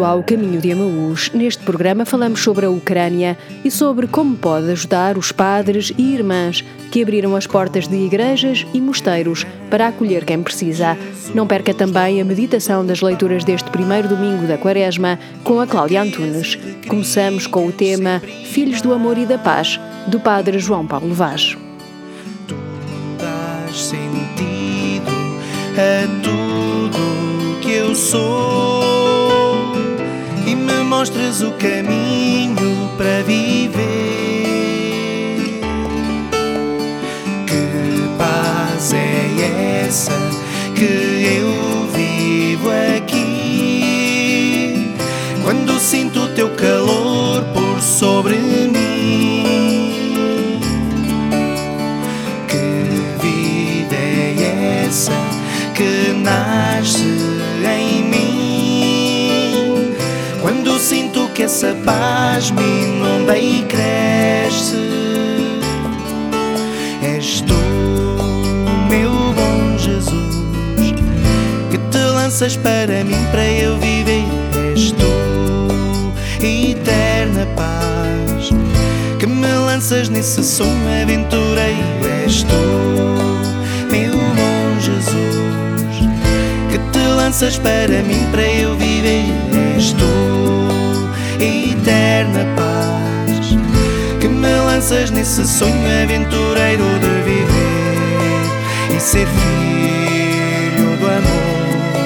Bem-vindo ao Caminho de Amaús. Neste programa falamos sobre a Ucrânia e sobre como pode ajudar os padres e irmãs que abriram as portas de igrejas e mosteiros para acolher quem precisa. Não perca também a meditação das leituras deste primeiro domingo da Quaresma com a Cláudia Antunes. Começamos com o tema Filhos do Amor e da Paz, do Padre João Paulo Vaz. Tu dás sentido a tudo que eu sou me mostras o caminho para viver. Que paz é essa essa paz me inunda e cresce, és tu, meu bom Jesus, que te lanças para mim para eu viver. És tu, eterna paz, que me lanças nesse sonho aventureiro. És tu, meu bom Jesus, que te lanças para mim para eu viver. És tu, eterna paz, que me lanças nesse sonho aventureiro de viver e ser filho do amor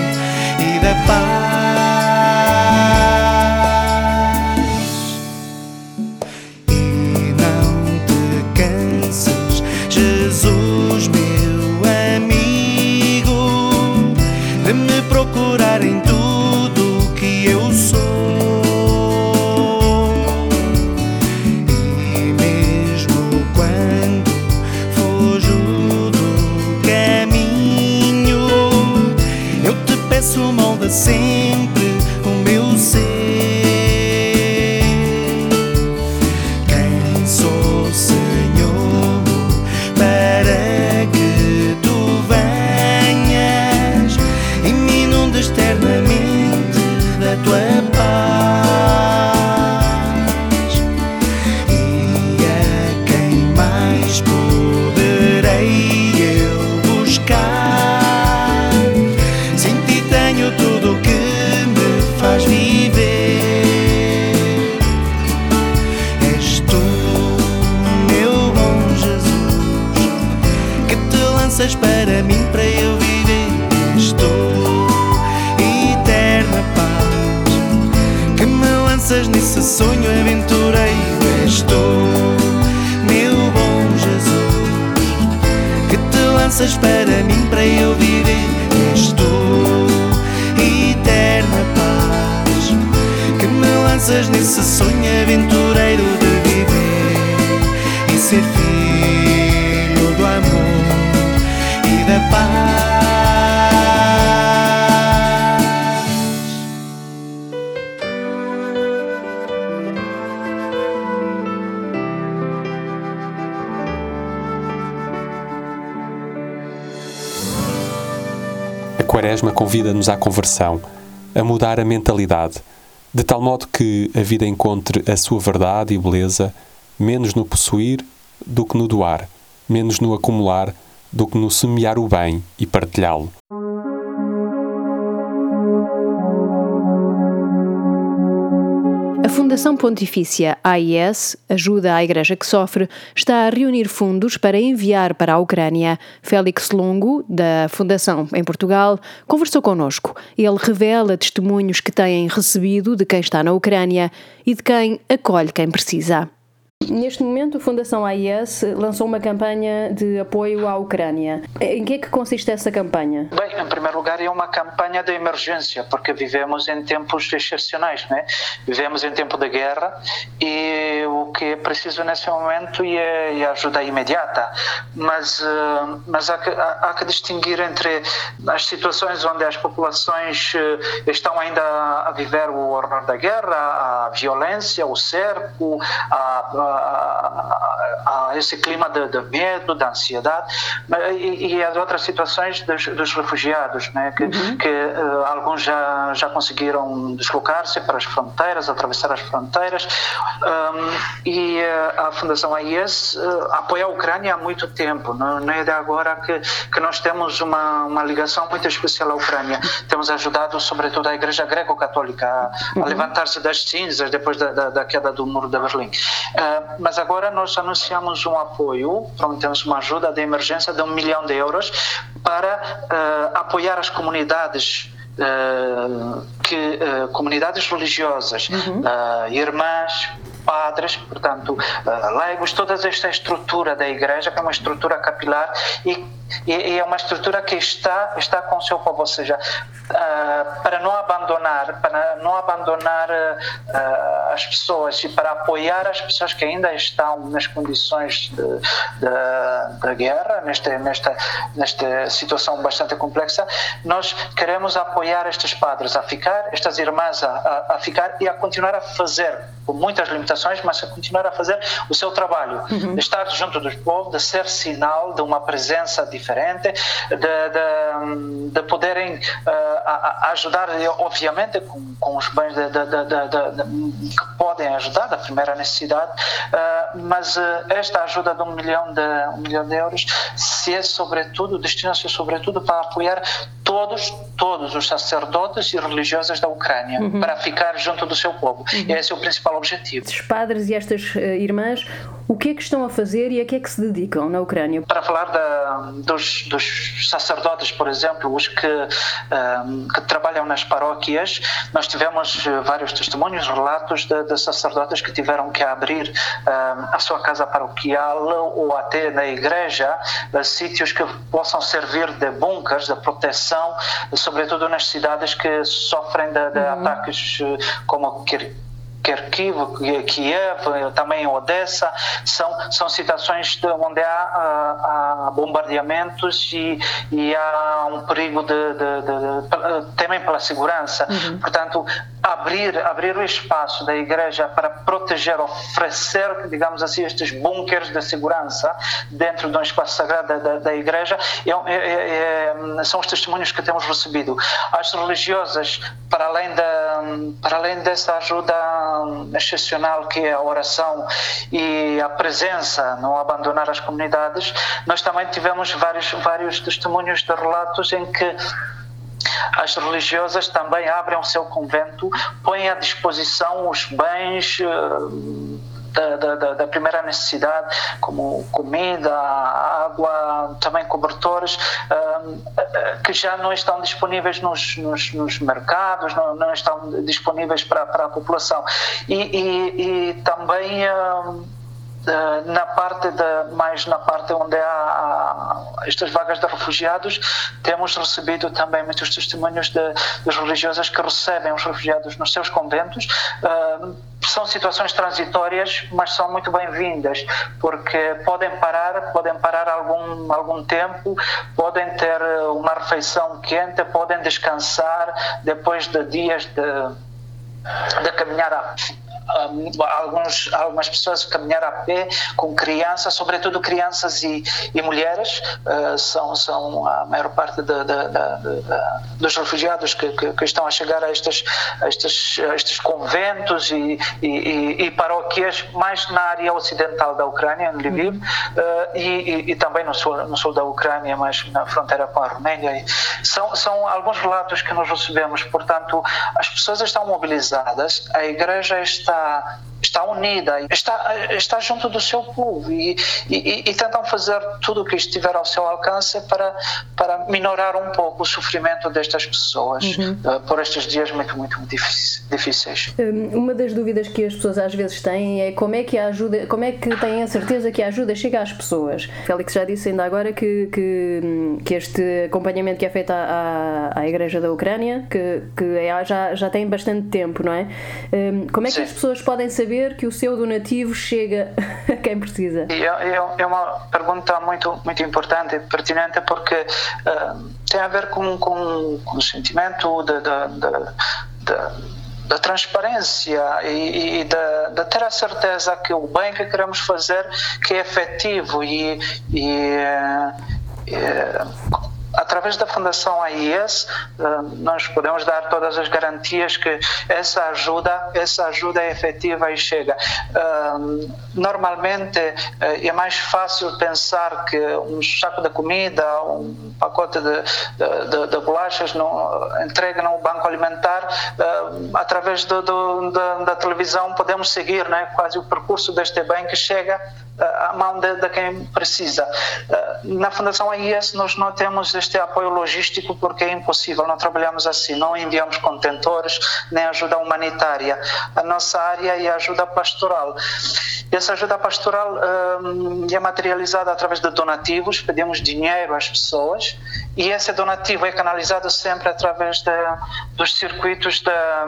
e da paz. Convida-nos à conversão, a mudar a mentalidade, de tal modo que a vida encontre a sua verdade e beleza menos no possuir do que no doar, menos no acumular do que no semear o bem e partilhá-lo. A Fundação Pontifícia AIS, Ajuda à Igreja que Sofre, está a reunir fundos para enviar para a Ucrânia. Félix Longo, da Fundação em Portugal, conversou connosco. Ele revela testemunhos que têm recebido de quem está na Ucrânia e de quem acolhe quem precisa. Neste momento, a Fundação AIS lançou uma campanha de apoio à Ucrânia. Em que é que consiste essa campanha? Bem, em primeiro lugar, é uma campanha de emergência, porque vivemos em tempos excepcionais, né? Vivemos em tempo de guerra e o que é preciso nesse momento é, é ajuda imediata. Mas, uh, mas há, que, há, há, que distinguir entre as situações onde as populações uh, estão ainda a viver o horror da guerra, a violência, o cerco, a, a, a esse clima de, medo, de ansiedade, e, e as outras situações dos, dos refugiados, né? que, uhum. que uh, alguns já, já conseguiram deslocar-se para as fronteiras, atravessar as fronteiras, um, e uh, a Fundação AIS uh, apoia a Ucrânia há muito tempo, não, não é de agora que, que nós temos uma, uma ligação muito especial à Ucrânia. Temos ajudado, sobretudo, a Igreja Greco-Católica a, a uhum. levantar-se das cinzas depois da, da, da, queda do Muro de Berlim. Uh, mas agora nós anunciamos um apoio, prometemos uma ajuda de emergência de um milhão de euros para uh, apoiar as comunidades Uh, que uh, comunidades religiosas, uhum. uh, irmãs, padres, portanto, leigos, toda esta estrutura da igreja, que é uma estrutura capilar e, e, é uma estrutura que está, está com o seu povo, ou seja, uh, para não abandonar, para não abandonar uh, as pessoas e para apoiar as pessoas que ainda estão nas condições de guerra, nesta, nesta, nesta situação bastante complexa, nós queremos apoiar estes padres a ficar, estas irmãs a, a, a ficar e a continuar a fazer, com muitas limitações, mas a continuar a fazer o seu trabalho, uhum. de estar junto dos povos, de ser sinal de uma presença diferente, de, de, de poderem uh, a, a ajudar, obviamente, com, com os bens de, que podem ajudar, da primeira necessidade, uh, mas uh, esta ajuda de um milhão de, um milhão de euros se é, sobretudo, destina-se sobretudo para apoiar todos, todos os sacerdotes e religiosas da Ucrânia, uhum. para ficar junto do seu povo. Uhum. Esse é o principal objetivo. Estes padres e estas uh, irmãs, o que é que estão a fazer e a que é que se dedicam na Ucrânia? Para falar da, dos, dos, sacerdotes, por exemplo, os que que trabalham nas paróquias, nós tivemos eh, vários testemunhos, relatos de, de sacerdotes que tiveram que abrir a sua casa paroquial ou até na igreja uh, sítios que possam servir de bunkers, de proteção, sobretudo nas cidades que sofrem de, de uhum. ataques eh, como Kharkiv, Kiev, também Odessa, são, são situações onde há, há bombardeamentos e, e, há um perigo de, de, de, também pela segurança. Uhum. Portanto, abrir, abrir o espaço da igreja para proteger, oferecer, digamos assim, estes bunkers de segurança dentro de um espaço sagrado da, da, da igreja, é, é, é, são os testemunhos que temos recebido. As religiosas, para além, da, para além dessa ajuda excepcional que é a oração e a presença, não abandonar as comunidades, nós também tivemos vários, vários testemunhos de relatos em que as religiosas também abrem o seu convento, põem à disposição os bens eh, da, da, da, primeira necessidade, como comida, água, também cobertores, eh, que já não estão disponíveis nos, nos, nos mercados, não, não, estão disponíveis para, para a população. E, e, e também na parte de, mais na parte onde há, estas vagas de refugiados, temos recebido também muitos testemunhos de, das religiosas que recebem os refugiados nos seus conventos. Uh, são situações transitórias, mas são muito bem-vindas, porque podem parar, podem parar algum, algum tempo, podem ter uma refeição quente, podem descansar depois de dias de, de caminhar a alguns, algumas pessoas caminhar a pé com crianças, sobretudo crianças e, e mulheres, uh, são, são a maior parte de, de, de, dos refugiados que, que, que, estão a chegar a estes, a estes, a estes conventos e, e, e, paróquias mais na área ocidental da Ucrânia, em Lviv, uh, e, também no sul, no sul da Ucrânia, mas na fronteira com a Roménia. São, são alguns relatos que nós recebemos, portanto, as pessoas estão mobilizadas, a igreja está está está unida, está, está junto do seu povo e, e, e, tentam fazer tudo o que estiver ao seu alcance para, para minorar um pouco o sofrimento destas pessoas uhum. uh, por estes dias muito, muito, muito difíceis. Hum, uma das dúvidas que as pessoas às vezes têm é como é que a ajuda, como é que têm a certeza que a ajuda chega às pessoas. Félix já disse ainda agora que, que, que este acompanhamento que é feito à, à, à Igreja da Ucrânia, que, que é, já, já tem bastante tempo, não é? Um, como é que Sim. as pessoas podem saber saber que o seu donativo chega a quem precisa? É, é, é uma pergunta muito, muito importante e pertinente porque uh, tem a ver com, com, com o sentimento de, de da transparência e, e da, de ter a certeza que o bem que queremos fazer que é efetivo e, e, e através da Fundação AIS, eh, nós podemos dar todas as garantias que essa ajuda, essa ajuda é efetiva e chega. Eh, normalmente eh, é mais fácil pensar que um saco de comida, um pacote de, de, de, bolachas no, entregue no banco alimentar, através do, do, da, da, televisão podemos seguir né, quase o percurso deste bem que chega à mão de, de quem precisa. Na Fundação AIS nós não temos este apoio logístico porque é impossível, não trabalhamos assim, não enviamos contentores nem ajuda humanitária. A nossa área é ajuda pastoral. Essa ajuda pastoral hum, é materializada através de donativos, pedimos dinheiro às pessoas e esse donativo é canalizado sempre através de, dos circuitos da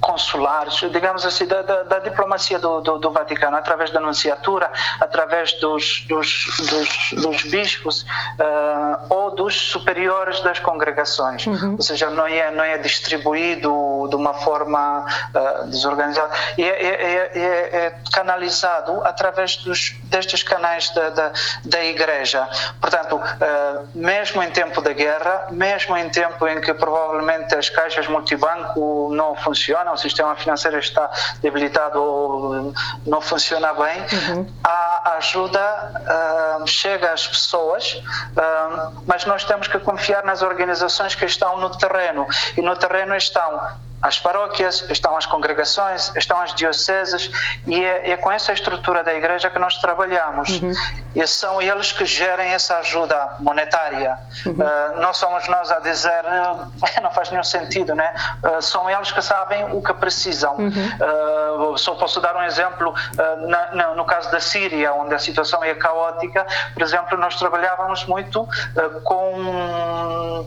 consulares, digamos assim, da, da, da diplomacia do, do, do, Vaticano, através da anunciatura, através dos, dos, dos, dos bispos uh, ou dos superiores das congregações. Uhum. Ou seja, não é, não é distribuído de uma forma uh, desorganizada. E é, é, é, é, canalizado através dos, destes canais da, da, da Igreja. Portanto, uh, mesmo em tempo da guerra, mesmo em tempo em que provavelmente as caixas multibanco não funcionam, o sistema financeiro está debilitado ou não funciona bem, uhum. a ajuda uh, chega às pessoas, uh, mas nós temos que confiar nas organizações que estão no terreno. E no terreno estão as paróquias, estão as congregações, estão as dioceses e é, é, com essa estrutura da igreja que nós trabalhamos. Uhum. E são eles que gerem essa ajuda monetária. Uhum. Uh, não somos nós a dizer, uh, não faz nenhum sentido, né? Uh, são eles que sabem o que precisam. Uhum. só posso dar um exemplo, na, na, no caso da Síria, onde a situação é caótica, por exemplo, nós trabalhávamos muito com,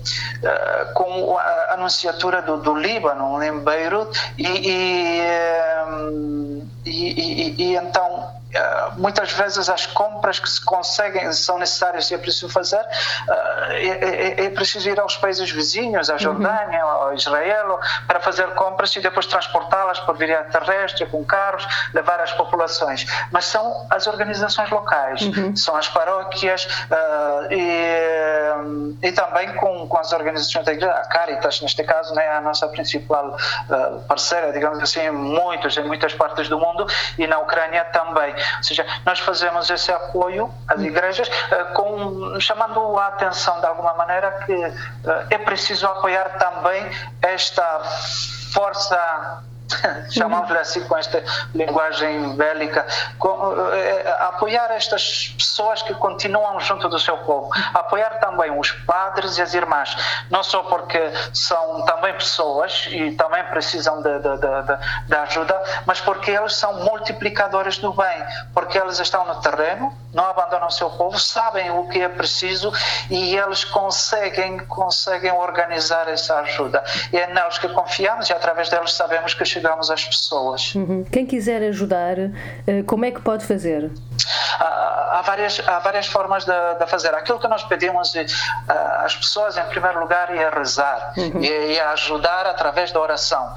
com a anunciatura do, do Líbano, em Beirut e, e, ehm, e, e então eh, muitas vezes as compras que se conseguem são necessárias e é preciso fazer eh, é, é, é, preciso ir aos países vizinhos à Jordânia uhum. ao Israel para fazer compras e depois transportá-las por via terrestre com carros levar às populações mas são as organizações locais uhum. são as paróquias uh, e, e também com, com as organizações da igreja a Caritas neste caso né, é a nossa principal uh, parceira digamos assim em muitas em muitas partes do mundo e na Ucrânia também ou seja, nós fazemos esse apoio às hum. igrejas eh, com, chamando a atenção de alguma maneira que eh, é preciso apoiar também esta força chamamos-lhe assim com esta linguagem bélica, com, eh, apoiar estas pessoas que continuam junto do seu povo, apoiar também os padres e as irmãs, não só porque são também pessoas e também precisam de, de, de, de ajuda, mas porque eles são multiplicadores do bem, porque eles estão no terreno, não abandonam o seu povo, sabem o que é preciso e eles conseguem, conseguem organizar essa ajuda. E é neles que confiamos e através deles sabemos que chegamos às pessoas. Uhum. Quem quiser ajudar, eh, como é que pode fazer? Há várias, há várias formas de, de fazer. Aquilo que nós pedimos às pessoas, em primeiro lugar, é rezar uhum. e, e ajudar através da oração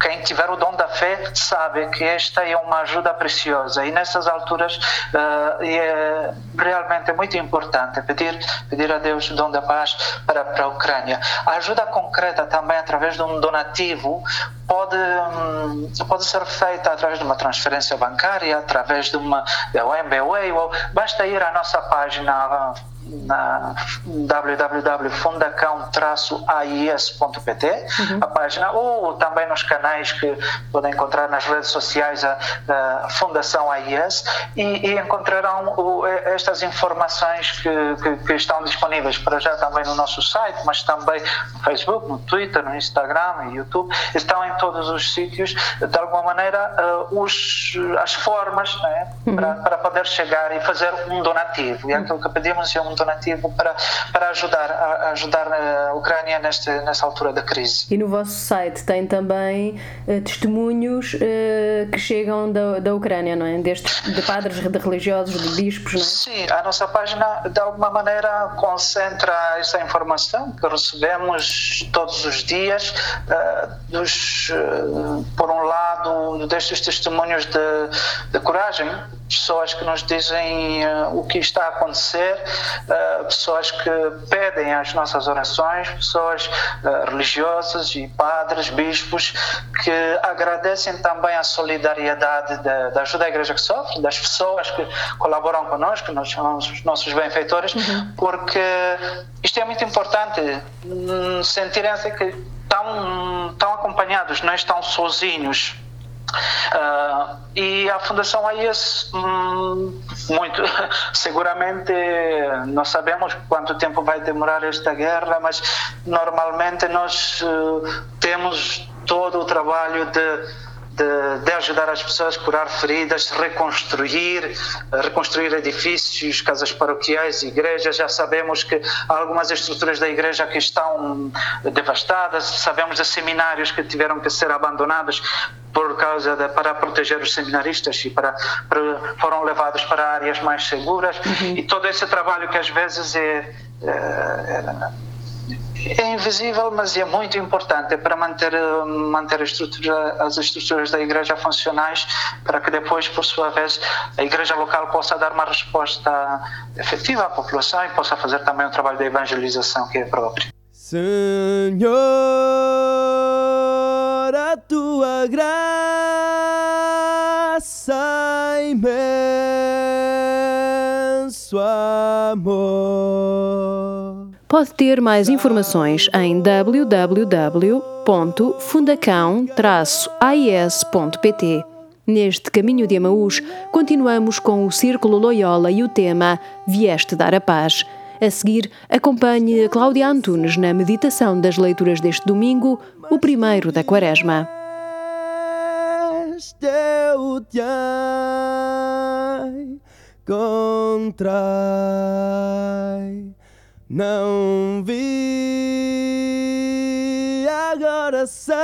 quem tiver o dom da fé sabe que esta é uma ajuda preciosa e nessas alturas uh, é realmente muito importante pedir pedir a Deus o dom da paz para, para a Ucrânia. A ajuda concreta também através de um donativo pode hum, pode ser feita através de uma transferência bancária, através de uma de MBWay, ou basta ir à nossa página na www.fundacão-ais.pt, uhum. a página, ou também nos canais que podem encontrar nas redes sociais a, a Fundação AIS e, e encontrarão o, estas informações que, que, que, estão disponíveis para já também no nosso site, mas também no Facebook, no Twitter, no Instagram e YouTube, estão em todos os sítios, de alguma maneira, uh, os, as formas né, uhum. para, para poder chegar e fazer um donativo. E aquilo que pedimos é um um donativo para, para ajudar, a, ajudar a Ucrânia nesta altura da crise. E no vosso site tem também uh, testemunhos uh, que chegam da, da Ucrânia, não é? Destes, de padres, de religiosos, de bispos, não é? Sim, a nossa página de alguma maneira concentra essa informação que recebemos todos os dias, uh, dos, por um destes testemunhos de, de coragem pessoas que nos dizem uh, o que está a acontecer, uh, pessoas que pedem as nossas orações, pessoas uh, religiosas e padres, bispos, que agradecem também a solidariedade da, da, ajuda à Igreja que sofre, das pessoas que colaboram conosco, nós chamamos os nossos benfeitores, uhum. porque isto é muito importante, hum, sentirem-se que estão, estão acompanhados, não estão sozinhos Uh, e a Fundação AIS, hum, muito, seguramente não sabemos quanto tempo vai demorar esta guerra, mas normalmente nós uh, temos todo o trabalho de de, de, ajudar as pessoas a curar feridas, reconstruir, reconstruir edifícios, casas paroquiais, igrejas. Já sabemos que algumas estruturas da igreja que estão devastadas, sabemos de seminários que tiveram que ser abandonados por causa de, para proteger os seminaristas e para, para, foram levados para áreas mais seguras. Uhum. e todo esse trabalho que às vezes é, é, é, invisível mas é muito importante para manter manter a estrutura, as estruturas da igreja funcionais para que depois por sua vez a igreja local possa dar uma resposta efetiva à população e possa fazer também um trabalho de evangelização que é próprio. Senhor Pode ter mais informações em www.fundacão-ais.pt. Neste caminho de Amaús, continuamos com o Círculo Loyola e o tema Vieste dar a paz. A seguir, acompanhe Cláudia Antunes na meditação das leituras deste domingo, o primeiro da Quaresma. Contrai, não vi, agora sei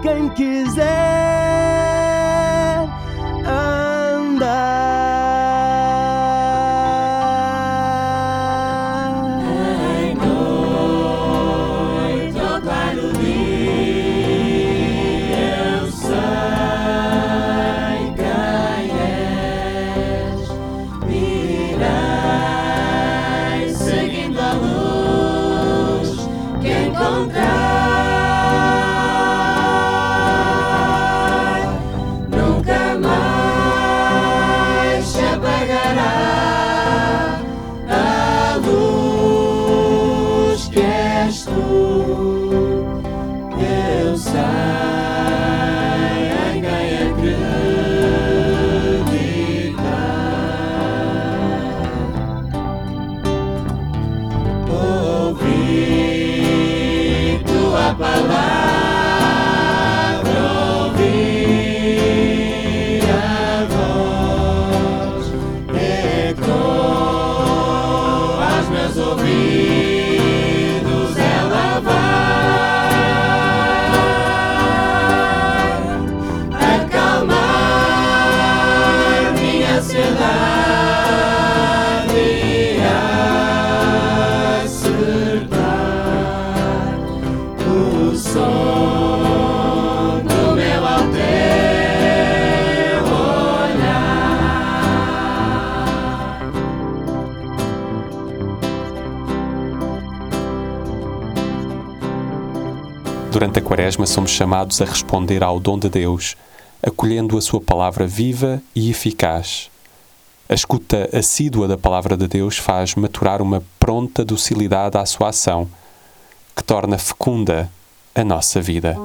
quem quiser Durante a Quaresma, somos chamados a responder ao dom de Deus, acolhendo a Sua palavra viva e eficaz. A escuta assídua da palavra de Deus faz maturar uma pronta docilidade à sua ação, que torna fecunda a nossa vida.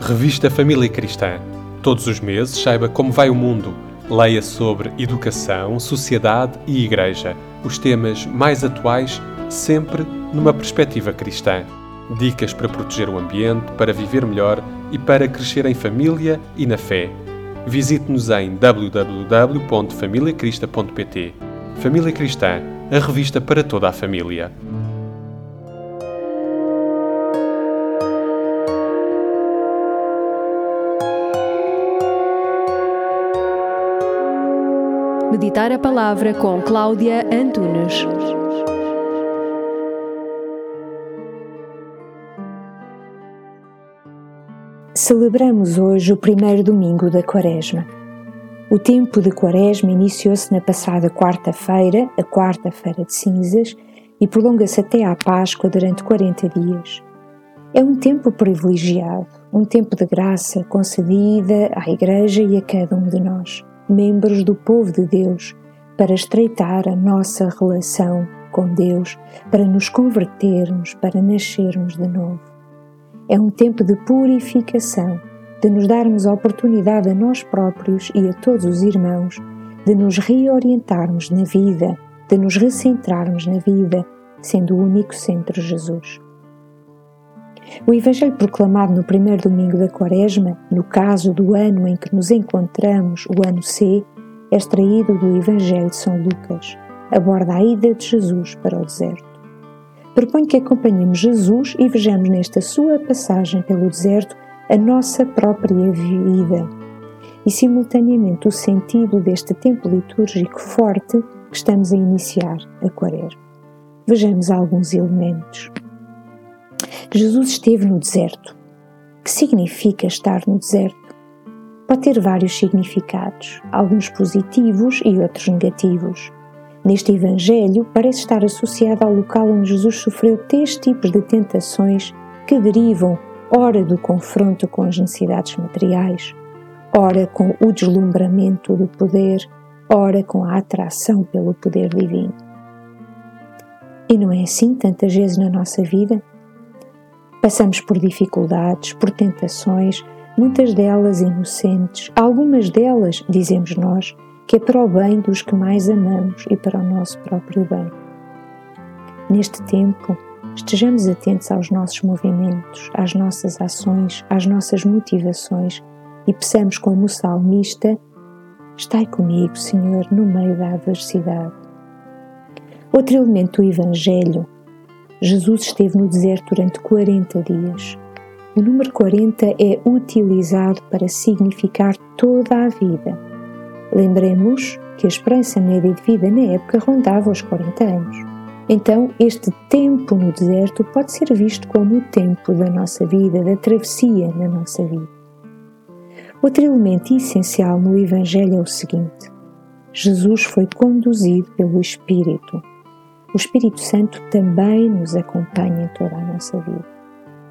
Revista Família Cristã. Todos os meses saiba como vai o mundo. Leia sobre educação, sociedade e igreja, os temas mais atuais, sempre numa perspectiva cristã. Dicas para proteger o ambiente, para viver melhor e para crescer em família e na fé. Visite-nos em www.familiacrista.pt. Família Cristã, a revista para toda a família. Meditar a Palavra com Cláudia Antunes. Celebramos hoje o primeiro domingo da Quaresma. O tempo de Quaresma iniciou-se na passada quarta-feira, a quarta-feira de cinzas, e prolonga-se até à Páscoa durante 40 dias. É um tempo privilegiado, um tempo de graça concedida à Igreja e a cada um de nós membros do povo de Deus, para estreitar a nossa relação com Deus, para nos convertermos, para nascermos de novo. É um tempo de purificação, de nos darmos a oportunidade a nós próprios e a todos os irmãos de nos reorientarmos na vida, de nos recentrarmos na vida, sendo o único centro Jesus. O Evangelho proclamado no primeiro domingo da Quaresma, no caso do ano em que nos encontramos, o ano C, é extraído do Evangelho de São Lucas, aborda a ida de Jesus para o deserto. Proponho que acompanhemos Jesus e vejamos nesta sua passagem pelo deserto a nossa própria vida e, simultaneamente, o sentido deste tempo litúrgico forte que estamos a iniciar a Quaresma. Vejamos alguns elementos. Jesus esteve no deserto. Que significa estar no deserto? Pode ter vários significados, alguns positivos e outros negativos. Neste Evangelho, parece estar associado ao local onde Jesus sofreu três tipos de tentações que derivam, ora do confronto com as necessidades materiais, ora com o deslumbramento do poder, ora com a atração pelo poder divino. E não é assim tantas vezes na nossa vida? Passamos por dificuldades, por tentações, muitas delas inocentes, algumas delas, dizemos nós, que é para o bem dos que mais amamos e para o nosso próprio bem. Neste tempo, estejamos atentos aos nossos movimentos, às nossas ações, às nossas motivações e peçamos como o salmista: Estai comigo, Senhor, no meio da adversidade. Outro elemento do Evangelho Jesus esteve no deserto durante 40 dias. O número 40 é utilizado para significar toda a vida. Lembremos que a esperança média de vida na época rondava os 40 anos. Então, este tempo no deserto pode ser visto como o tempo da nossa vida, da travessia na nossa vida. Outro elemento essencial no Evangelho é o seguinte: Jesus foi conduzido pelo Espírito o Espírito Santo também nos acompanha em toda a nossa vida.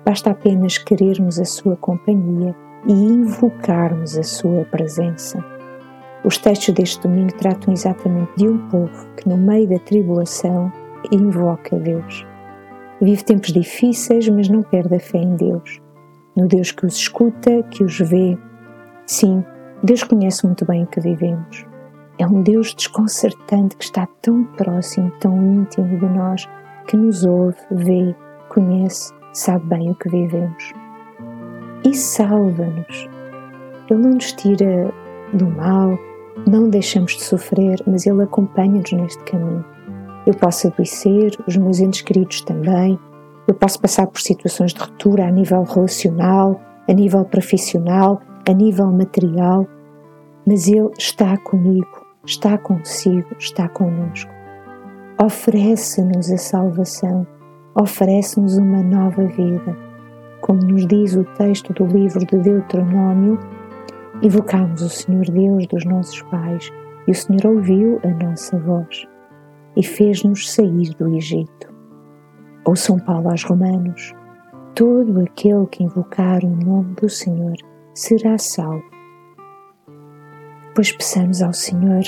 Basta apenas querermos a Sua companhia e invocarmos a Sua presença. Os textos deste domingo tratam exatamente de um povo que, no meio da tribulação, invoca Deus. Vive tempos difíceis, mas não perde a fé em Deus. No Deus que os escuta, que os vê. Sim, Deus conhece muito bem o que vivemos. É um Deus desconcertante que está tão próximo, tão íntimo de nós, que nos ouve, vê, conhece, sabe bem o que vivemos. E salva-nos. Ele não nos tira do mal, não deixamos de sofrer, mas Ele acompanha-nos neste caminho. Eu posso adoecer, os meus entes queridos também, eu posso passar por situações de ruptura a nível relacional, a nível profissional, a nível material, mas Ele está comigo, está consigo, está conosco. Oferece-nos a salvação, oferece-nos uma nova vida. Como nos diz o texto do livro de Deuteronômio, invocamos o Senhor Deus dos nossos pais e o Senhor ouviu a nossa voz. e fez-nos sair do Egito. Ou São Paulo aos Romanos: Todo aquele que invocar o nome do Senhor será salvo. Pois peçamos ao Senhor: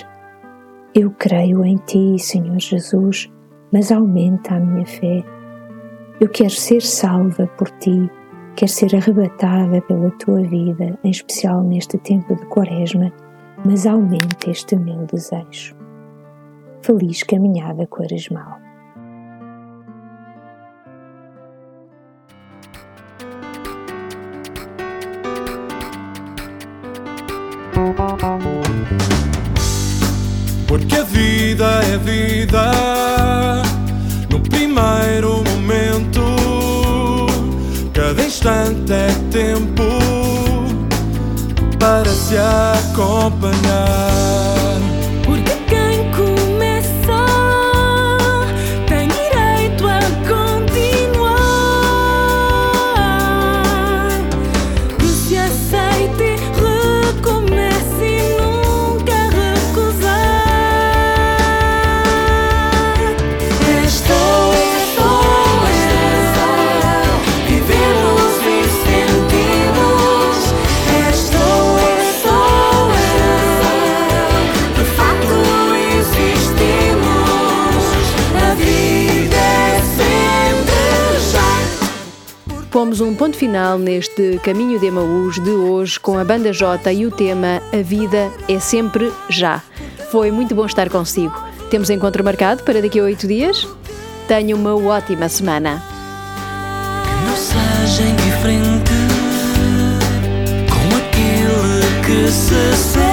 Eu creio em Ti, Senhor Jesus, mas aumenta a minha fé. Eu quero ser salva por Ti, quero ser arrebatada pela Tua vida, em especial neste tempo de Quaresma, mas aumenta este meu desejo. Feliz caminhada quaresmal. Vida é vida no primeiro momento, cada instante é tempo para se acompanhar. final neste Caminho de Emaús de hoje com a Banda J e o tema A Vida é Sempre Já. Foi muito bom estar consigo. Temos encontro marcado para daqui a oito dias? Tenha uma ótima semana. Não seja indiferente com que se sente.